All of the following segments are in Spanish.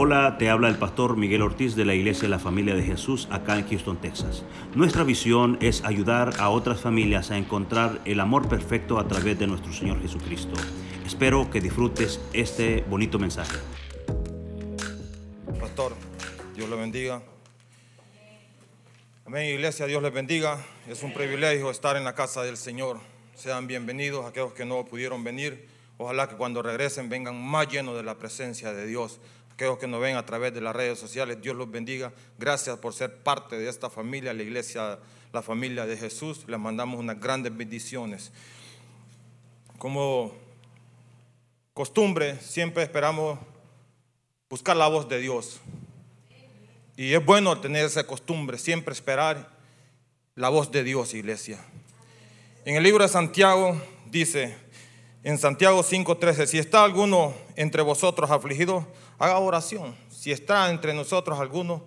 Hola, te habla el pastor Miguel Ortiz de la Iglesia de la Familia de Jesús acá en Houston, Texas. Nuestra visión es ayudar a otras familias a encontrar el amor perfecto a través de nuestro Señor Jesucristo. Espero que disfrutes este bonito mensaje. Pastor, Dios le bendiga. Amén, iglesia, Dios les bendiga. Es un privilegio estar en la casa del Señor. Sean bienvenidos aquellos que no pudieron venir. Ojalá que cuando regresen vengan más llenos de la presencia de Dios aquellos que nos ven a través de las redes sociales, Dios los bendiga. Gracias por ser parte de esta familia, la iglesia, la familia de Jesús. Les mandamos unas grandes bendiciones. Como costumbre, siempre esperamos buscar la voz de Dios. Y es bueno tener esa costumbre, siempre esperar la voz de Dios, iglesia. En el libro de Santiago dice, en Santiago 5:13, si está alguno entre vosotros afligido, haga oración. Si está entre nosotros alguno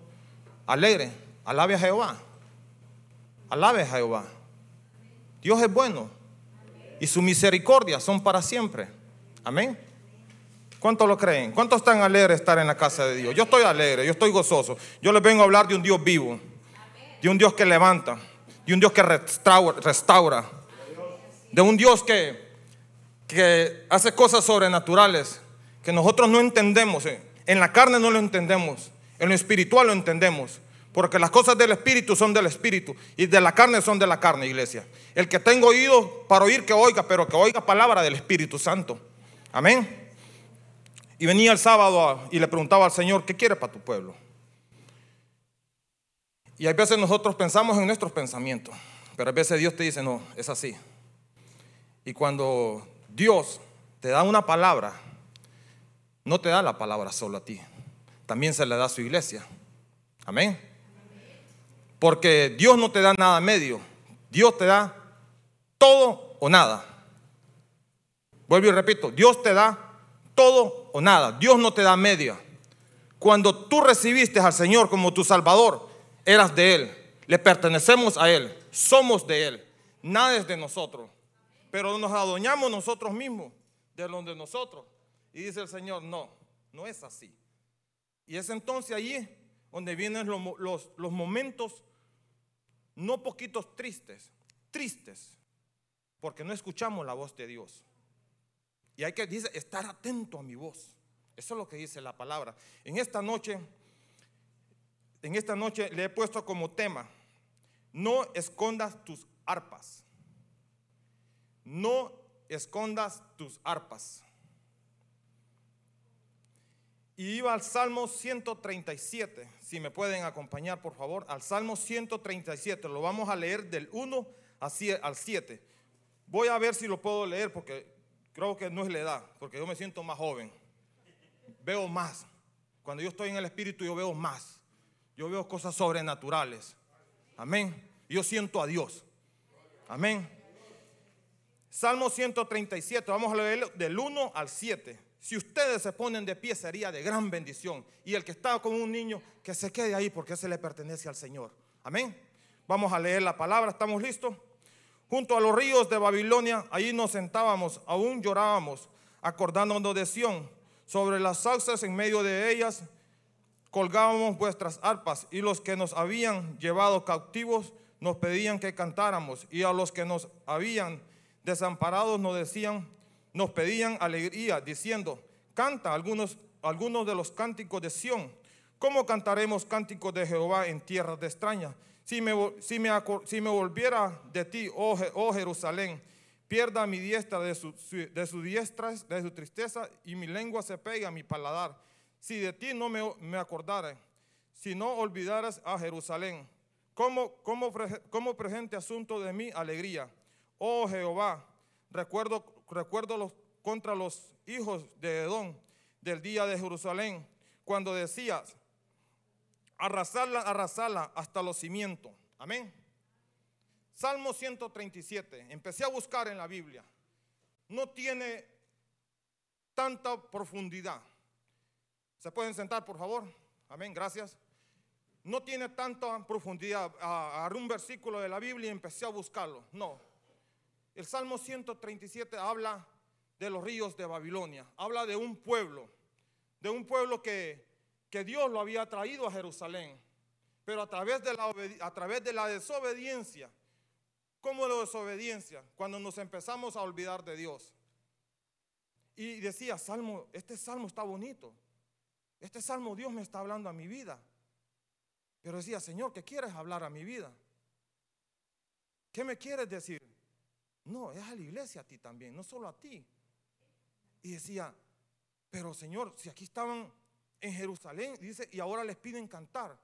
alegre, alabe a Jehová. Alabe a Jehová. Dios es bueno y su misericordia son para siempre. Amén. ¿Cuántos lo creen? ¿Cuántos están alegres de estar en la casa de Dios? Yo estoy alegre, yo estoy gozoso. Yo les vengo a hablar de un Dios vivo, de un Dios que levanta, de un Dios que restaura, de un Dios que, que hace cosas sobrenaturales que nosotros no entendemos. Eh. En la carne no lo entendemos, en lo espiritual lo entendemos. Porque las cosas del espíritu son del espíritu y de la carne son de la carne, iglesia. El que tenga oído para oír, que oiga, pero que oiga palabra del Espíritu Santo. Amén. Y venía el sábado y le preguntaba al Señor, ¿qué quiere para tu pueblo? Y a veces nosotros pensamos en nuestros pensamientos, pero a veces Dios te dice, no, es así. Y cuando Dios te da una palabra, no te da la palabra solo a ti, también se le da a su iglesia. Amén. Porque Dios no te da nada medio, Dios te da todo o nada. Vuelvo y repito, Dios te da todo o nada, Dios no te da media. Cuando tú recibiste al Señor como tu Salvador, eras de Él, le pertenecemos a Él, somos de Él, nada es de nosotros. Pero nos adueñamos nosotros mismos de lo de nosotros. Y dice el Señor, no, no es así. Y es entonces allí donde vienen los, los, momentos no poquitos tristes, tristes, porque no escuchamos la voz de Dios. Y hay que dice, estar atento a mi voz. Eso es lo que dice la palabra. En esta noche, en esta noche le he puesto como tema, no escondas tus arpas. No escondas tus arpas. Y iba al Salmo 137. Si me pueden acompañar, por favor, al Salmo 137. Lo vamos a leer del 1 al 7. Voy a ver si lo puedo leer porque creo que no es la edad, porque yo me siento más joven. Veo más. Cuando yo estoy en el Espíritu, yo veo más. Yo veo cosas sobrenaturales. Amén. Yo siento a Dios. Amén. Salmo 137. Vamos a leer del 1 al 7. Si ustedes se ponen de pie sería de gran bendición. Y el que está con un niño, que se quede ahí porque ese le pertenece al Señor. Amén. Vamos a leer la palabra. ¿Estamos listos? Junto a los ríos de Babilonia, ahí nos sentábamos, aún llorábamos, acordándonos de Sión. Sobre las sauces en medio de ellas colgábamos vuestras arpas y los que nos habían llevado cautivos nos pedían que cantáramos y a los que nos habían desamparado nos decían, nos pedían alegría, diciendo, canta algunos, algunos de los cánticos de Sión. ¿Cómo cantaremos cánticos de Jehová en tierras de extraña? Si me, si me, si me volviera de ti, oh, oh, Jerusalén, pierda mi diestra de su, de su diestra, de su tristeza, y mi lengua se pega a mi paladar. Si de ti no me, me acordara, si no olvidaras a Jerusalén, ¿cómo, cómo, cómo presente asunto de mi alegría? Oh Jehová, recuerdo recuerdo los, contra los hijos de Edom del día de Jerusalén, cuando decías, arrasarla, arrasarla hasta los cimientos. Amén. Salmo 137, empecé a buscar en la Biblia. No tiene tanta profundidad. ¿Se pueden sentar, por favor? Amén, gracias. No tiene tanta profundidad. Agarré un versículo de la Biblia y empecé a buscarlo. No, el Salmo 137 habla de los ríos de Babilonia, habla de un pueblo, de un pueblo que, que Dios lo había traído a Jerusalén, pero a través de la, a través de la desobediencia. ¿Cómo la desobediencia? Cuando nos empezamos a olvidar de Dios. Y decía, Salmo, este salmo está bonito. Este salmo Dios me está hablando a mi vida. Pero decía, Señor, ¿qué quieres hablar a mi vida? ¿Qué me quieres decir? No, es a la iglesia a ti también, no solo a ti. Y decía, pero Señor, si aquí estaban en Jerusalén, dice, y ahora les piden cantar.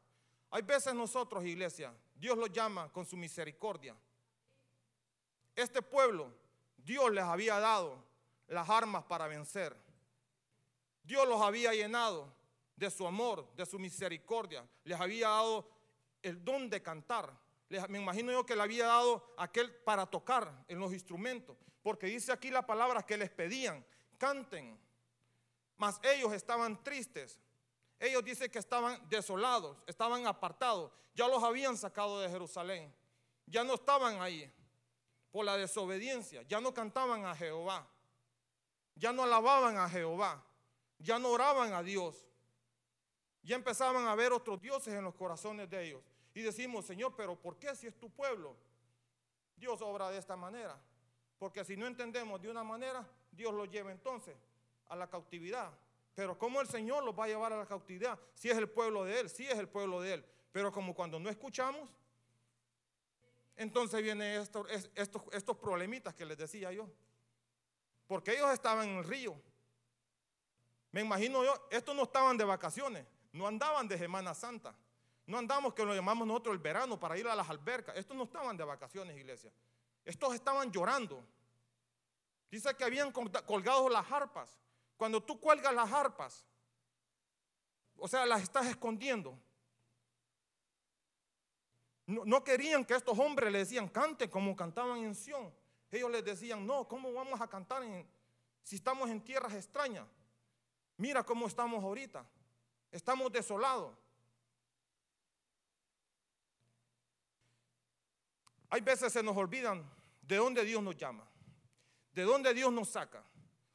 Hay veces nosotros, iglesia, Dios los llama con su misericordia. Este pueblo, Dios les había dado las armas para vencer. Dios los había llenado de su amor, de su misericordia. Les había dado el don de cantar. Me imagino yo que le había dado aquel para tocar en los instrumentos. Porque dice aquí la palabra que les pedían, canten. Mas ellos estaban tristes. Ellos dicen que estaban desolados, estaban apartados. Ya los habían sacado de Jerusalén. Ya no estaban ahí por la desobediencia. Ya no cantaban a Jehová. Ya no alababan a Jehová. Ya no oraban a Dios. Ya empezaban a ver otros dioses en los corazones de ellos. Y decimos, Señor, pero ¿por qué si es tu pueblo? Dios obra de esta manera. Porque si no entendemos de una manera, Dios los lleva entonces a la cautividad. Pero ¿cómo el Señor los va a llevar a la cautividad? Si es el pueblo de Él, si es el pueblo de Él. Pero como cuando no escuchamos, entonces vienen estos, estos, estos problemitas que les decía yo. Porque ellos estaban en el río. Me imagino yo, estos no estaban de vacaciones, no andaban de Semana Santa. No andamos que lo llamamos nosotros el verano para ir a las albercas. Estos no estaban de vacaciones, iglesia. Estos estaban llorando. Dice que habían colgado las harpas. Cuando tú cuelgas las harpas, o sea, las estás escondiendo. No, querían que estos hombres le decían, cante como cantaban en Sión. Ellos les decían, no, ¿cómo vamos a cantar si estamos en tierras extrañas? Mira cómo estamos ahorita. Estamos desolados. Hay veces se nos olvidan de dónde Dios nos llama, de dónde Dios nos saca,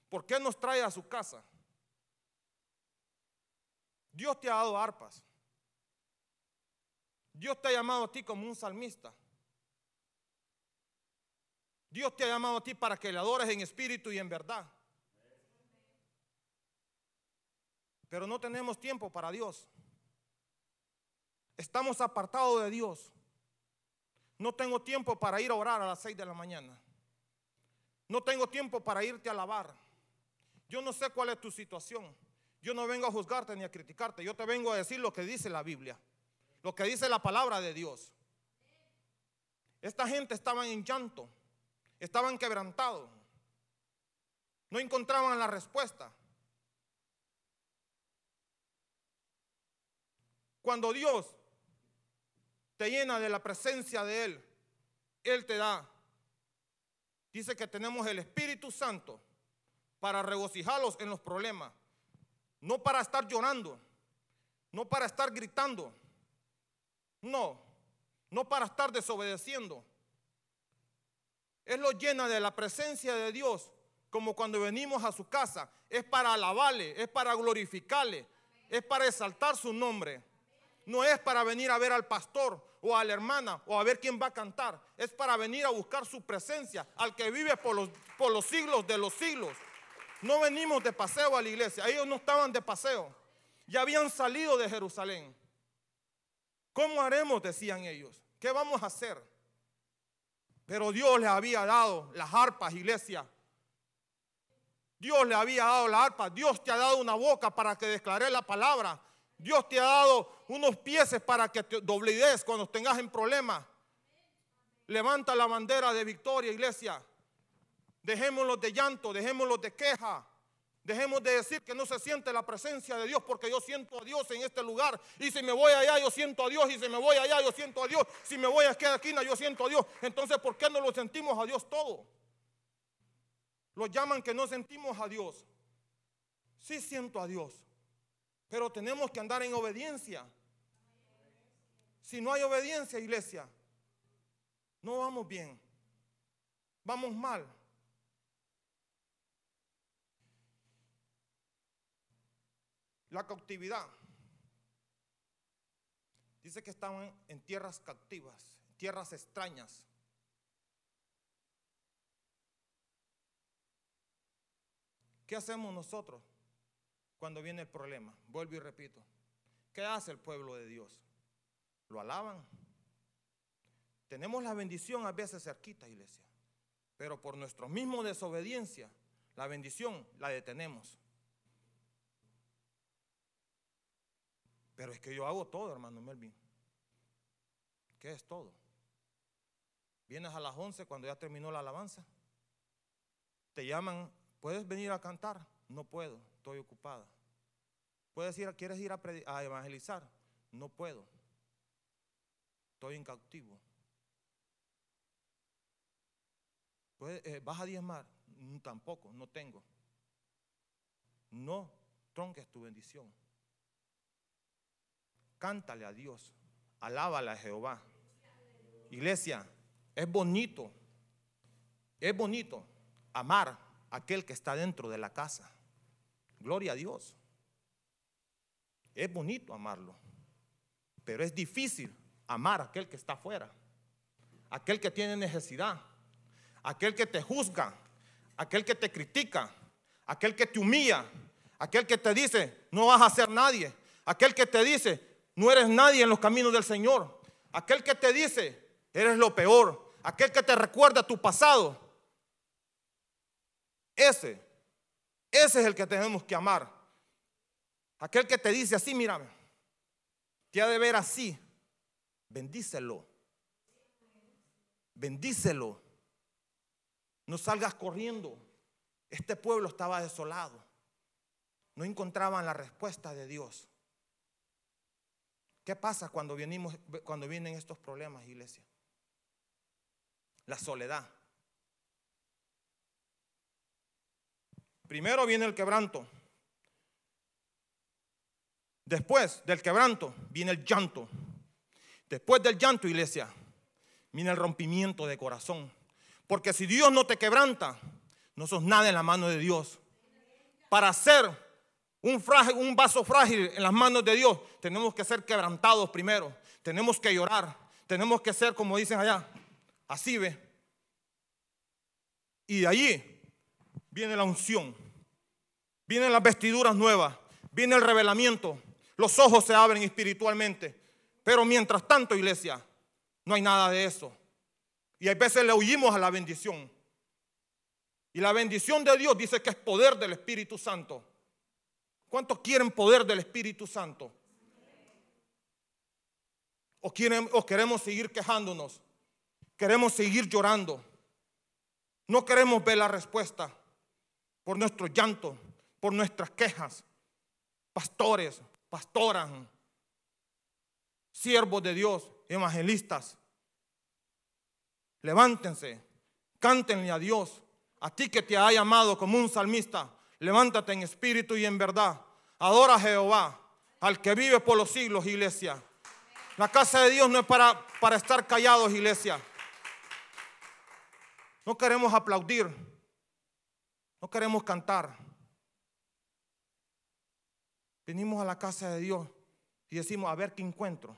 por qué nos trae a su casa. Dios te ha dado arpas. Dios te ha llamado a ti como un salmista. Dios te ha llamado a ti para que le adores en espíritu y en verdad. Pero no tenemos tiempo para Dios. Estamos apartados de Dios. No tengo tiempo para ir a orar a las 6 de la mañana. No tengo tiempo para irte a alabar. Yo no sé cuál es tu situación. Yo no vengo a juzgarte ni a criticarte. Yo te vengo a decir lo que dice la Biblia. Lo que dice la palabra de Dios. Esta gente estaba en llanto. Estaban quebrantados. No encontraban la respuesta. Cuando Dios te llena de la presencia de Él, Él te da. Dice que tenemos el Espíritu Santo para regocijarlos en los problemas, no para estar llorando, no para estar gritando, no, no para estar desobedeciendo. Él lo llena de la presencia de Dios, como cuando venimos a su casa. Es para alabarle, es para glorificarle, es para exaltar su nombre. No es para venir a ver al pastor o a la hermana o a ver quién va a cantar. Es para venir a buscar su presencia, al que vive por los, por los siglos de los siglos. No venimos de paseo a la iglesia. Ellos no estaban de paseo. Ya habían salido de Jerusalén. ¿Cómo haremos? Decían ellos. ¿Qué vamos a hacer? Pero Dios les había dado las arpas, iglesia. Dios le había dado la arpa. Dios te ha dado una boca para que declare la palabra. Dios te ha dado unos pies para que te doblegues cuando tengas en problemas. Levanta la bandera de victoria, iglesia. Dejémoslo de llanto, dejémoslo de queja. Dejemos de decir que no se siente la presencia de Dios porque yo siento a Dios en este lugar. Y si me voy allá, yo siento a Dios. Y si me voy allá, yo siento a Dios. Si me voy a esquina, yo siento a Dios. Entonces, ¿por qué no lo sentimos a Dios todo? Lo llaman que no sentimos a Dios. Sí siento a Dios. Pero tenemos que andar en obediencia. Si no hay obediencia, iglesia, no vamos bien. Vamos mal. La cautividad. Dice que estaban en tierras cautivas, tierras extrañas. ¿Qué hacemos nosotros cuando viene el problema? Vuelvo y repito. ¿Qué hace el pueblo de Dios? Lo alaban. Tenemos la bendición a veces cerquita, iglesia. Pero por nuestra misma desobediencia, la bendición la detenemos. Pero es que yo hago todo, hermano Melvin. ¿Qué es todo? Vienes a las 11 cuando ya terminó la alabanza. Te llaman, ¿puedes venir a cantar? No puedo, estoy ocupada. ¿Puedes ir, quieres ir a, a evangelizar? No puedo. Estoy en cautivo. Eh, ¿Vas a diezmar? Mm, tampoco, no tengo. No tronques tu bendición. Cántale a Dios, alábale a Jehová. Iglesia, es bonito, es bonito amar a aquel que está dentro de la casa. Gloria a Dios. Es bonito amarlo, pero es difícil amar a aquel que está afuera, aquel que tiene necesidad, aquel que te juzga, aquel que te critica, aquel que te humilla, aquel que te dice, no vas a ser nadie, aquel que te dice, no eres nadie en los caminos del Señor, aquel que te dice, eres lo peor, aquel que te recuerda tu pasado. Ese, ese es el que tenemos que amar. Aquel que te dice así, mírame, te ha de ver así, bendícelo. Bendícelo. No salgas corriendo. Este pueblo estaba desolado. No encontraban la respuesta de Dios. ¿Qué pasa cuando, venimos, cuando vienen estos problemas, iglesia? La soledad. Primero viene el quebranto. Después del quebranto viene el llanto. Después del llanto, iglesia, viene el rompimiento de corazón. Porque si Dios no te quebranta, no sos nada en la mano de Dios. Para ser un, frágil, un vaso frágil en las manos de Dios, tenemos que ser quebrantados primero. Tenemos que llorar. Tenemos que ser, como dicen allá, así ve. Y de allí viene la unción. Vienen las vestiduras nuevas. Viene el revelamiento. Los ojos se abren espiritualmente. Pero mientras tanto, iglesia, no hay nada de eso. Y a veces le huimos a la bendición. Y la bendición de Dios dice que es poder del Espíritu Santo. ¿Cuántos quieren poder del Espíritu Santo? ¿O, quieren, o queremos seguir quejándonos? ¿Queremos seguir llorando? No queremos ver la respuesta por nuestro llanto, por nuestras quejas. Pastores, pastoras, siervos de Dios, evangelistas. Levántense, cántenle a Dios. A ti que te ha llamado como un salmista, levántate en espíritu y en verdad. Adora a Jehová, al que vive por los siglos, iglesia. La casa de Dios no es para, para estar callados, iglesia. No queremos aplaudir. No queremos cantar. Venimos a la casa de Dios y decimos, a ver qué encuentro.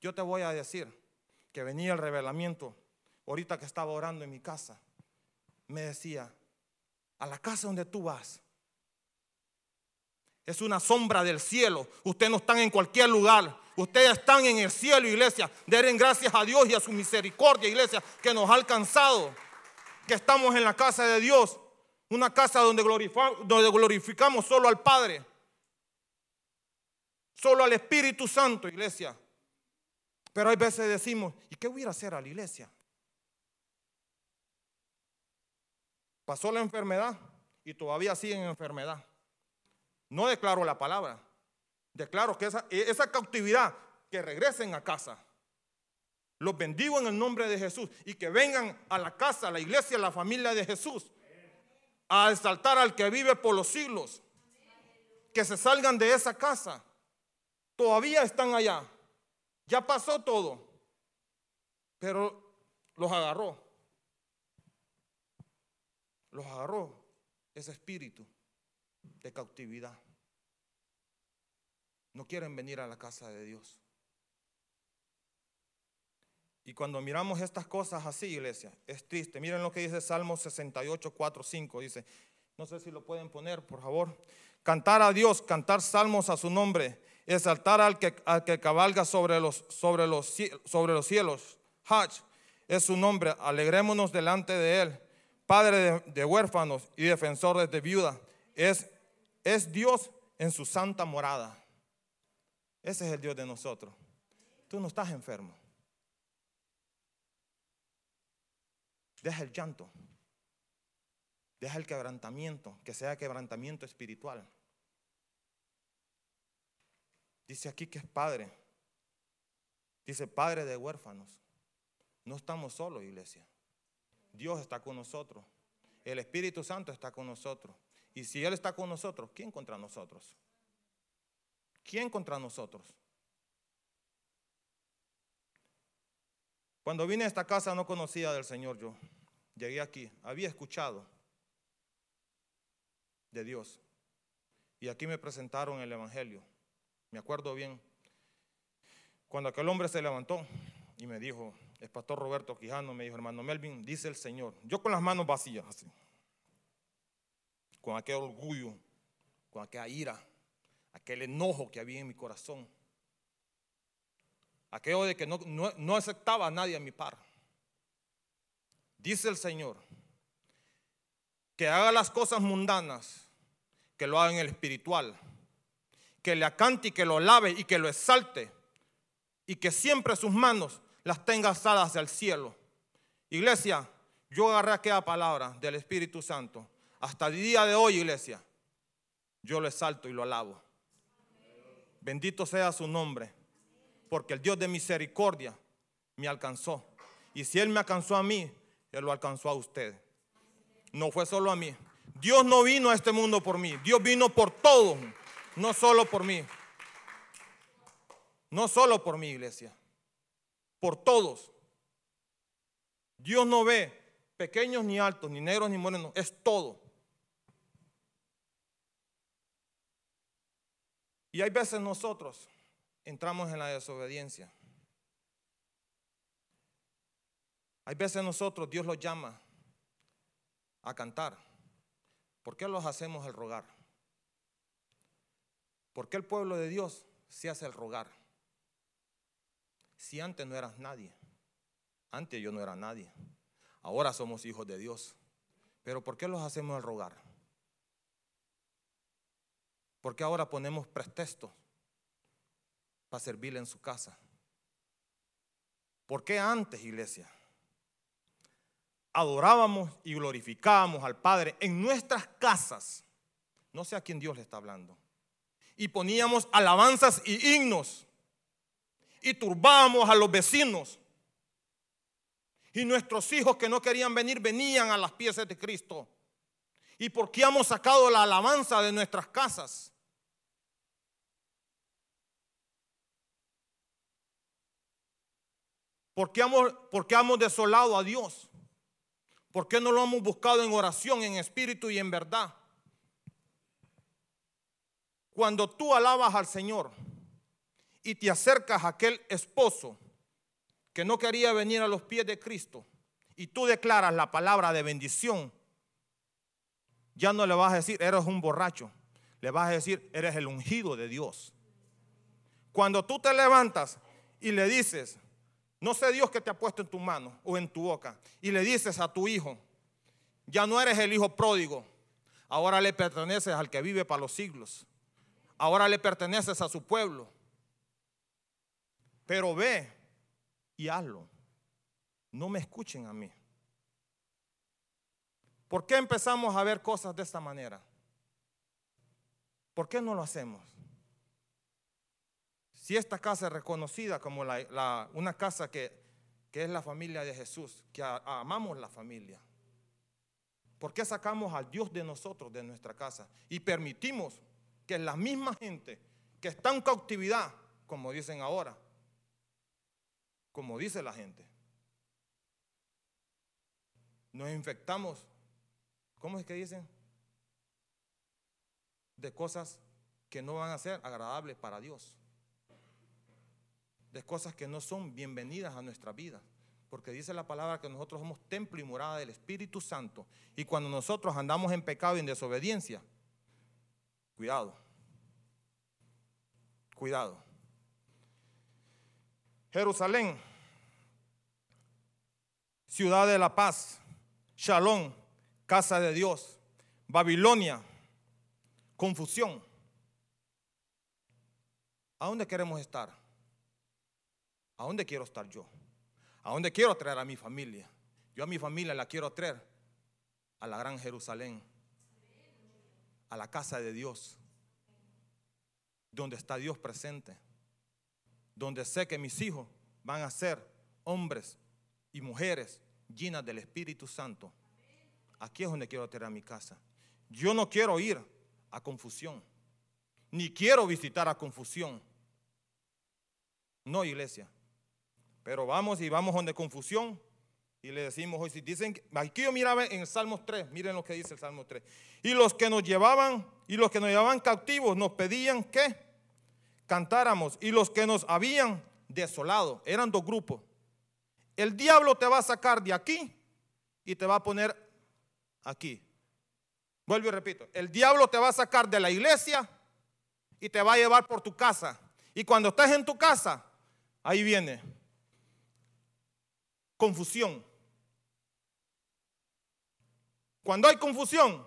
Yo te voy a decir que venía el revelamiento ahorita que estaba orando en mi casa. Me decía, a la casa donde tú vas. Es una sombra del cielo. Ustedes no están en cualquier lugar. Ustedes están en el cielo, iglesia. Den gracias a Dios y a su misericordia, iglesia, que nos ha alcanzado. Que estamos en la casa de Dios. Una casa donde, glorificamos solo al Padre. Solo al Espíritu Santo, iglesia. Pero hay veces decimos, ¿y qué voy a hacer a la iglesia? Pasó la enfermedad y todavía siguen en enfermedad. No declaro la palabra. Declaro que esa, esa cautividad, que regresen a casa. Los bendigo en el nombre de Jesús y que vengan a la casa, a la iglesia, a la familia de Jesús. A exaltar al que vive por los siglos. Que se salgan de esa casa. Todavía están allá. Ya pasó todo. Pero los agarró. Los agarró ese espíritu de cautividad. No quieren venir a la casa de Dios. Y cuando miramos estas cosas así, iglesia, es triste. Miren lo que dice Salmo 68, 4, 5. Dice, no sé si lo pueden poner, por favor. Cantar a Dios, cantar salmos a su nombre, exaltar al que, al que cabalga sobre los, sobre, los, sobre los cielos. Hach es su nombre, alegrémonos delante de él. Padre de, huérfanos y defensor de viuda. Es, es Dios en su santa morada. Ese es el Dios de nosotros. Tú no estás enfermo. Deja el llanto. Deja el quebrantamiento, que sea quebrantamiento espiritual. Dice aquí que es padre. Dice padre de huérfanos. No estamos solos, iglesia. Dios está con nosotros. El Espíritu Santo está con nosotros. Y si Él está con nosotros, ¿quién contra nosotros? ¿Quién contra nosotros? Cuando vine a esta casa no conocía del Señor yo. Llegué aquí, había escuchado de Dios. Y aquí me presentaron el Evangelio. Me acuerdo bien. Cuando aquel hombre se levantó y me dijo, el pastor Roberto Quijano me dijo, hermano Melvin, dice el Señor, yo con las manos vacías así, con aquel orgullo, con aquella ira, aquel enojo que había en mi corazón, aquello de que no, no aceptaba a nadie a mi par. Dice el Señor, que haga las cosas mundanas, que lo haga en el espiritual, que le acante y que lo lave y que lo exalte, y que siempre sus manos las tenga alzadas hacia el cielo. Iglesia, yo agarré aquella palabra del Espíritu Santo. Hasta el día de hoy, iglesia, yo lo exalto y lo alabo. Bendito sea su nombre, porque el Dios de misericordia me alcanzó. Y si Él me alcanzó a mí, Él lo alcanzó a usted no fue solo a mí. Dios no vino a este mundo por mí, Dios vino por todos, no solo por mí. No solo por mi iglesia, por todos. Dios no ve pequeños ni altos, ni negros ni morenos, es todo. Y hay veces nosotros entramos en la desobediencia. Hay veces nosotros Dios los llama a cantar. ¿Por qué los hacemos el rogar? ¿Por qué el pueblo de Dios se hace el rogar? Si antes no eras nadie, antes yo no era nadie, ahora somos hijos de Dios. Pero ¿por qué los hacemos el rogar? ¿Por qué ahora ponemos pretextos para servirle en su casa? ¿Por qué antes, iglesia? adorábamos y glorificábamos al Padre en nuestras casas. No sé a quién Dios le está hablando. Y poníamos alabanzas y himnos. Y turbábamos a los vecinos. Y nuestros hijos que no querían venir venían a las pies de Cristo. ¿Y por qué hemos sacado la alabanza de nuestras casas? ¿Por qué hemos, por qué hemos desolado a Dios? ¿Por qué no lo hemos buscado en oración, en espíritu y en verdad? Cuando tú alabas al Señor y te acercas a aquel esposo que no quería venir a los pies de Cristo y tú declaras la palabra de bendición, ya no le vas a decir, eres un borracho, le vas a decir, eres el ungido de Dios. Cuando tú te levantas y le dices, no sé Dios que te ha puesto en tu mano o en tu boca. Y le dices a tu hijo, ya no eres el hijo pródigo, ahora le perteneces al que vive para los siglos. Ahora le perteneces a su pueblo. Pero ve y hazlo. No me escuchen a mí. ¿Por qué empezamos a ver cosas de esta manera? ¿Por qué no lo hacemos? Si esta casa es reconocida como una casa que, es la familia de Jesús, que amamos la familia, ¿por qué sacamos al Dios de nosotros de nuestra casa y permitimos que la misma gente que está en cautividad, como dicen ahora, como dice la gente, nos infectamos, ¿cómo es que dicen? De cosas que no van a ser agradables para Dios de cosas que no son bienvenidas a nuestra vida. Porque dice la palabra que nosotros somos templo y morada del Espíritu Santo. Y cuando nosotros andamos en pecado y en desobediencia, cuidado, cuidado. Jerusalén, ciudad de la paz, Shalom, casa de Dios, Babilonia, confusión. ¿A dónde queremos estar? ¿A dónde quiero estar yo? ¿A dónde quiero traer a mi familia? Yo a mi familia la quiero traer a la gran Jerusalén, a la casa de Dios, donde está Dios presente, donde sé que mis hijos van a ser hombres y mujeres llenas del Espíritu Santo. Aquí es donde quiero traer a mi casa. Yo no quiero ir a confusión, ni quiero visitar a confusión. No, iglesia. Pero vamos y vamos donde confusión y le decimos hoy, si dicen, aquí yo miraba en Salmos 3, miren lo que dice el Salmo 3. Y los que nos llevaban, y los que nos llevaban cautivos nos pedían que cantáramos, y los que nos habían desolado, eran dos grupos. El diablo te va a sacar de aquí y te va a poner aquí. Vuelvo y repito, el diablo te va a sacar de la iglesia y te va a llevar por tu casa. Y cuando estés en tu casa, ahí viene confusión. Cuando hay confusión,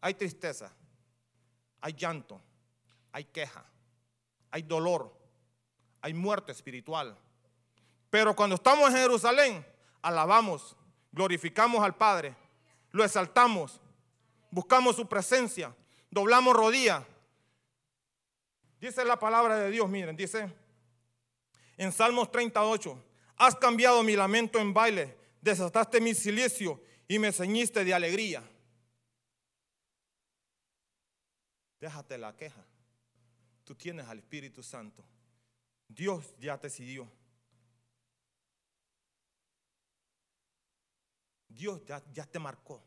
hay tristeza, hay llanto, hay queja, hay dolor, hay muerte espiritual. Pero cuando estamos en Jerusalén, alabamos, glorificamos al Padre, lo exaltamos, buscamos su presencia, doblamos rodillas. Dice la palabra de Dios, miren, dice en Salmos 38, Has cambiado mi lamento en baile, desataste mi silicio y me ceñiste de alegría. Déjate la queja. Tú tienes al Espíritu Santo. Dios ya te decidió. Dios ya, ya te marcó.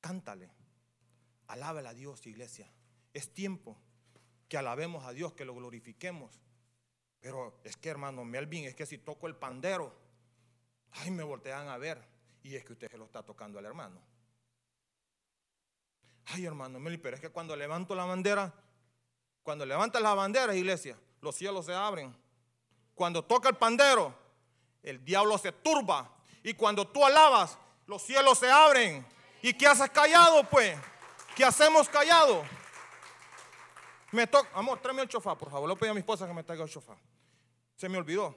Cántale. Alábala a Dios, iglesia. Es tiempo que alabemos a Dios, que lo glorifiquemos. Pero es que, hermano Melvin, es que si toco el pandero, ay, me voltean a ver. Y es que usted se lo está tocando al hermano. Ay, hermano Melvin, pero es que cuando levanto la bandera, cuando levantas la bandera, iglesia, los cielos se abren. Cuando toca el pandero, el diablo se turba. Y cuando tú alabas, los cielos se abren. ¿Y qué haces callado, pues? ¿Qué hacemos callado? Me toca, amor, tráeme el chofá, por favor. Le voy a mi esposa que me traiga el chofá. Se me olvidó.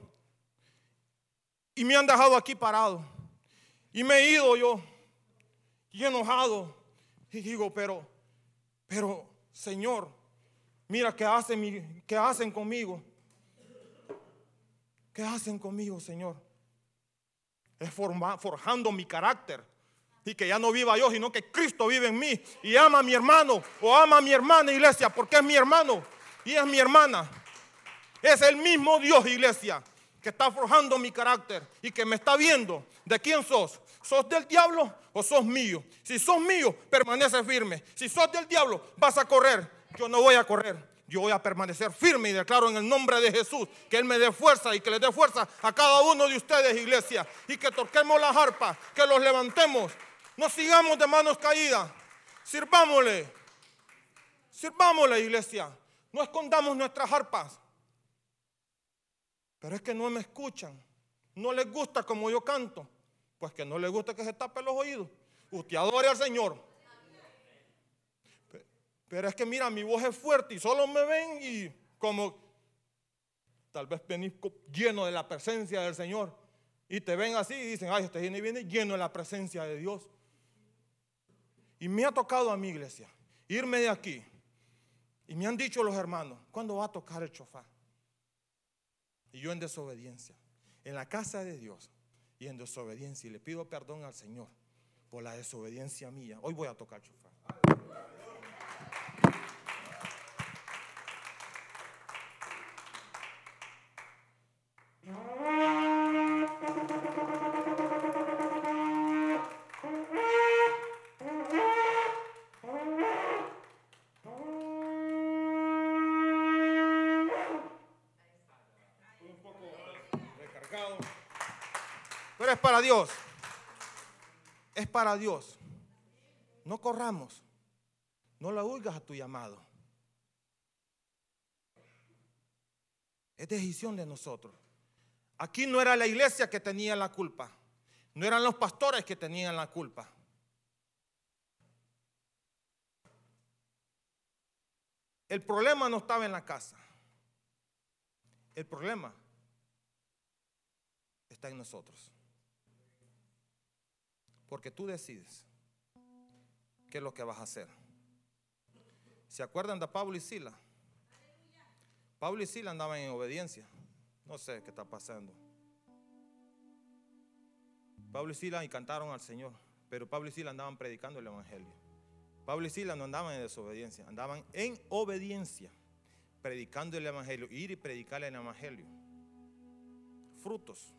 Y me han dejado aquí parado. Y me he ido yo, y enojado. Y digo, pero, pero, Señor, mira qué hacen, qué hacen conmigo. ¿Qué hacen conmigo, Señor? Es forjando mi carácter. Y que ya no viva yo, sino que Cristo vive en mí. Y ama a mi hermano o ama a mi hermana, iglesia, porque es mi hermano y es mi hermana. Es el mismo Dios, iglesia, que está forjando mi carácter y que me está viendo. ¿De quién sos? ¿Sos del diablo o sos mío? Si sos mío, permanece firme. Si sos del diablo, vas a correr. Yo no voy a correr. Yo voy a permanecer firme y declaro en el nombre de Jesús que Él me dé fuerza y que le dé fuerza a cada uno de ustedes, iglesia. Y que toquemos las arpas, que los levantemos. No sigamos de manos caídas. Sirvámosle. Sirvámosle, iglesia. No escondamos nuestras arpas. Pero es que no me escuchan. No les gusta como yo canto. Pues que no les gusta que se tapen los oídos. Usted adore al Señor. Pero es que mira, mi voz es fuerte y solo me ven y como tal vez venís lleno de la presencia del Señor. Y te ven así y dicen, ay, este viene, viene lleno de la presencia de Dios. Y me ha tocado a mi iglesia irme de aquí. Y me han dicho los hermanos, ¿cuándo va a tocar el chofá? Y yo en desobediencia, en la casa de Dios y en desobediencia. Y le pido perdón al Señor por la desobediencia mía. Hoy voy a tocar chofar. Dios. Es para Dios. No corramos. No la huigas a tu llamado. Es decisión de nosotros. Aquí no era la iglesia que tenía la culpa. No eran los pastores que tenían la culpa. El problema no estaba en la casa. El problema está en nosotros. Porque tú decides qué es lo que vas a hacer. ¿Se acuerdan de Pablo y Sila? Pablo y Sila andaban en obediencia. No sé qué está pasando. Pablo y Sila y cantaron al Señor, pero Pablo y Sila andaban predicando el Evangelio. Pablo y Sila no andaban en desobediencia, andaban en obediencia, predicando el Evangelio, ir y predicar el Evangelio. Frutos,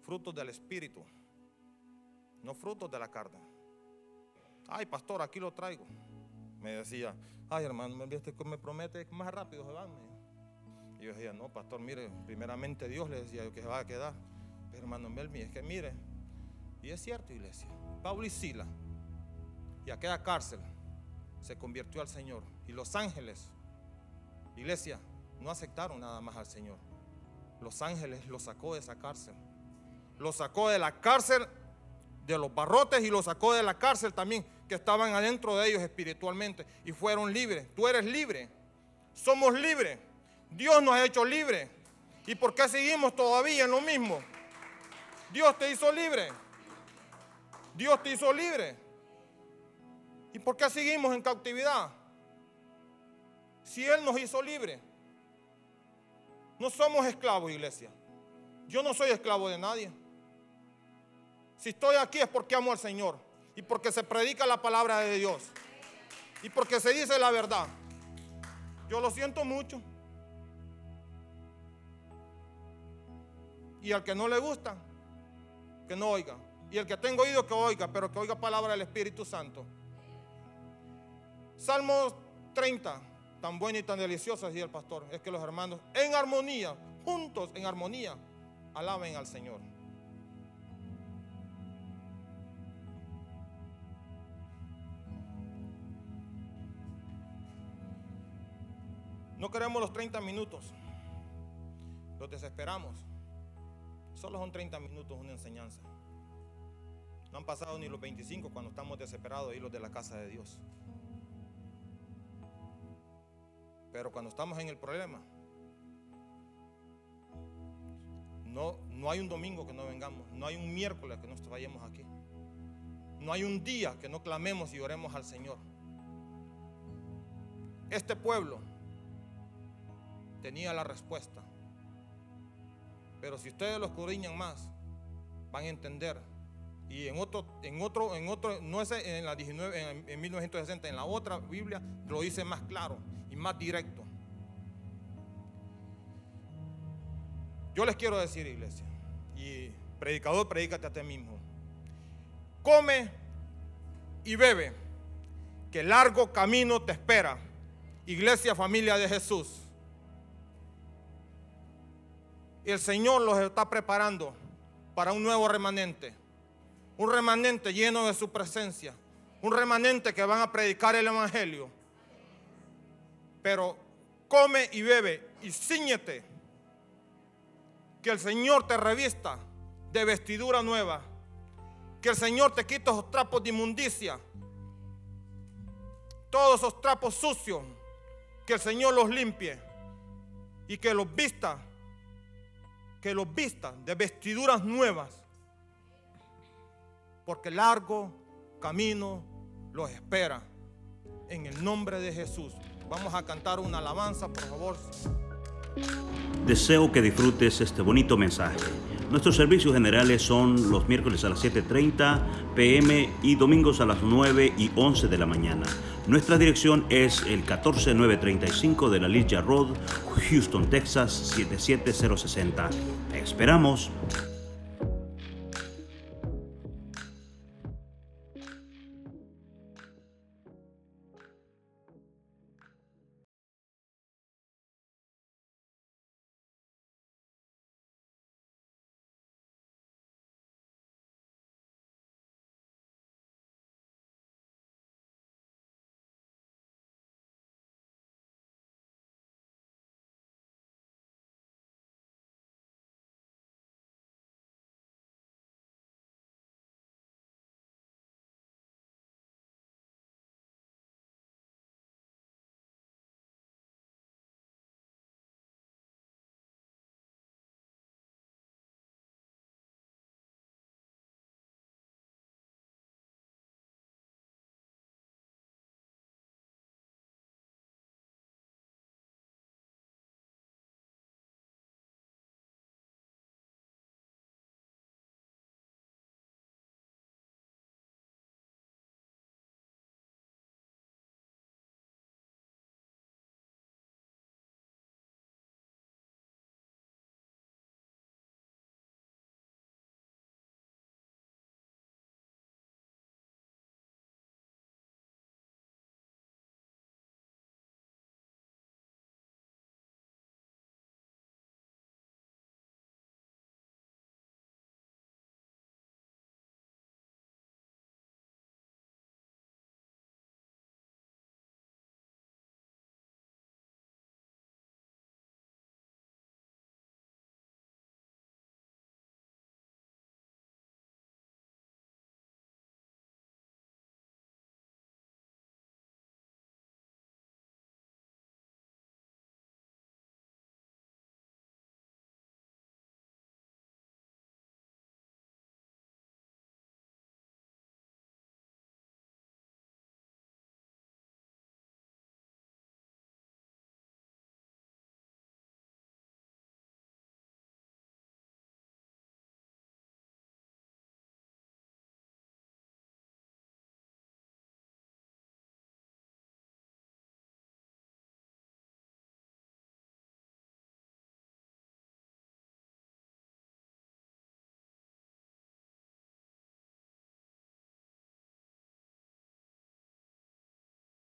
frutos del Espíritu, no frutos de la carne. Ay, pastor, aquí lo traigo. Me decía, ay, hermano, me promete que más rápido se van. Y yo decía, no, pastor, mire, primeramente Dios le decía que se va a quedar. Pero hermano Melmi, es que mire, y es cierto, iglesia, Pablo y Sila, y aquella cárcel se convirtió al Señor. Y los ángeles, iglesia, no aceptaron nada más al Señor. Los ángeles lo sacó de esa cárcel. Lo sacó de la cárcel de los barrotes y lo sacó de la cárcel también que estaban adentro de ellos espiritualmente y fueron libres. Tú eres libre. Somos libres. Dios nos ha hecho libres. ¿Y por qué seguimos todavía en lo mismo? Dios te hizo libre. Dios te hizo libre. ¿Y por qué seguimos en cautividad? Si Él nos hizo libre. No somos esclavos, iglesia. Yo no soy esclavo de nadie. Si estoy aquí es porque amo al Señor y porque se predica la palabra de Dios y porque se dice la verdad. Yo lo siento mucho. Y al que no le gusta, que no oiga. Y el que tenga oído, que oiga, pero que oiga palabra del Espíritu Santo. Salmo 30, tan buena y tan deliciosa, decía el pastor, es que los hermanos en armonía, juntos en armonía, alaben al Señor. No queremos los 30 minutos. Los desesperamos. Solo son 30 minutos una enseñanza. No han pasado ni los 25 cuando estamos desesperados y los de la casa de Dios. Pero cuando estamos en el problema, no, no hay un domingo que no vengamos, no hay un miércoles que no vayamos aquí. No hay un día que no clamemos y oremos al Señor. Este pueblo tenía la respuesta. Pero si ustedes lo escudriñan más, van a entender. Y en otro, en otro, en otro, no es en la 19, en, 1960, en la otra Biblia lo dice más claro y más directo. Yo les quiero decir, iglesia, y predicador, predícate a ti mismo. Come y bebe, que largo camino te espera. Iglesia, familia de Jesús. Y el Señor los está preparando para un nuevo remanente. Un remanente lleno de su presencia. Un remanente que van a predicar el Evangelio. Pero come y bebe y ciñete. Que el Señor te revista de vestidura nueva. Que el Señor te quite esos trapos de inmundicia. Todos esos trapos sucios. Que el Señor los limpie. Y que los vista que los vistan de vestiduras nuevas, porque largo camino los espera. En el nombre de Jesús. Vamos a cantar una alabanza, por favor. Deseo que disfrutes este bonito mensaje. Nuestros servicios generales son los miércoles a las 7.30 pm y domingos a las 9 y 11 de la mañana. Nuestra dirección es el 14935 de la Ligia Road, Houston, Texas 77060. esperamos.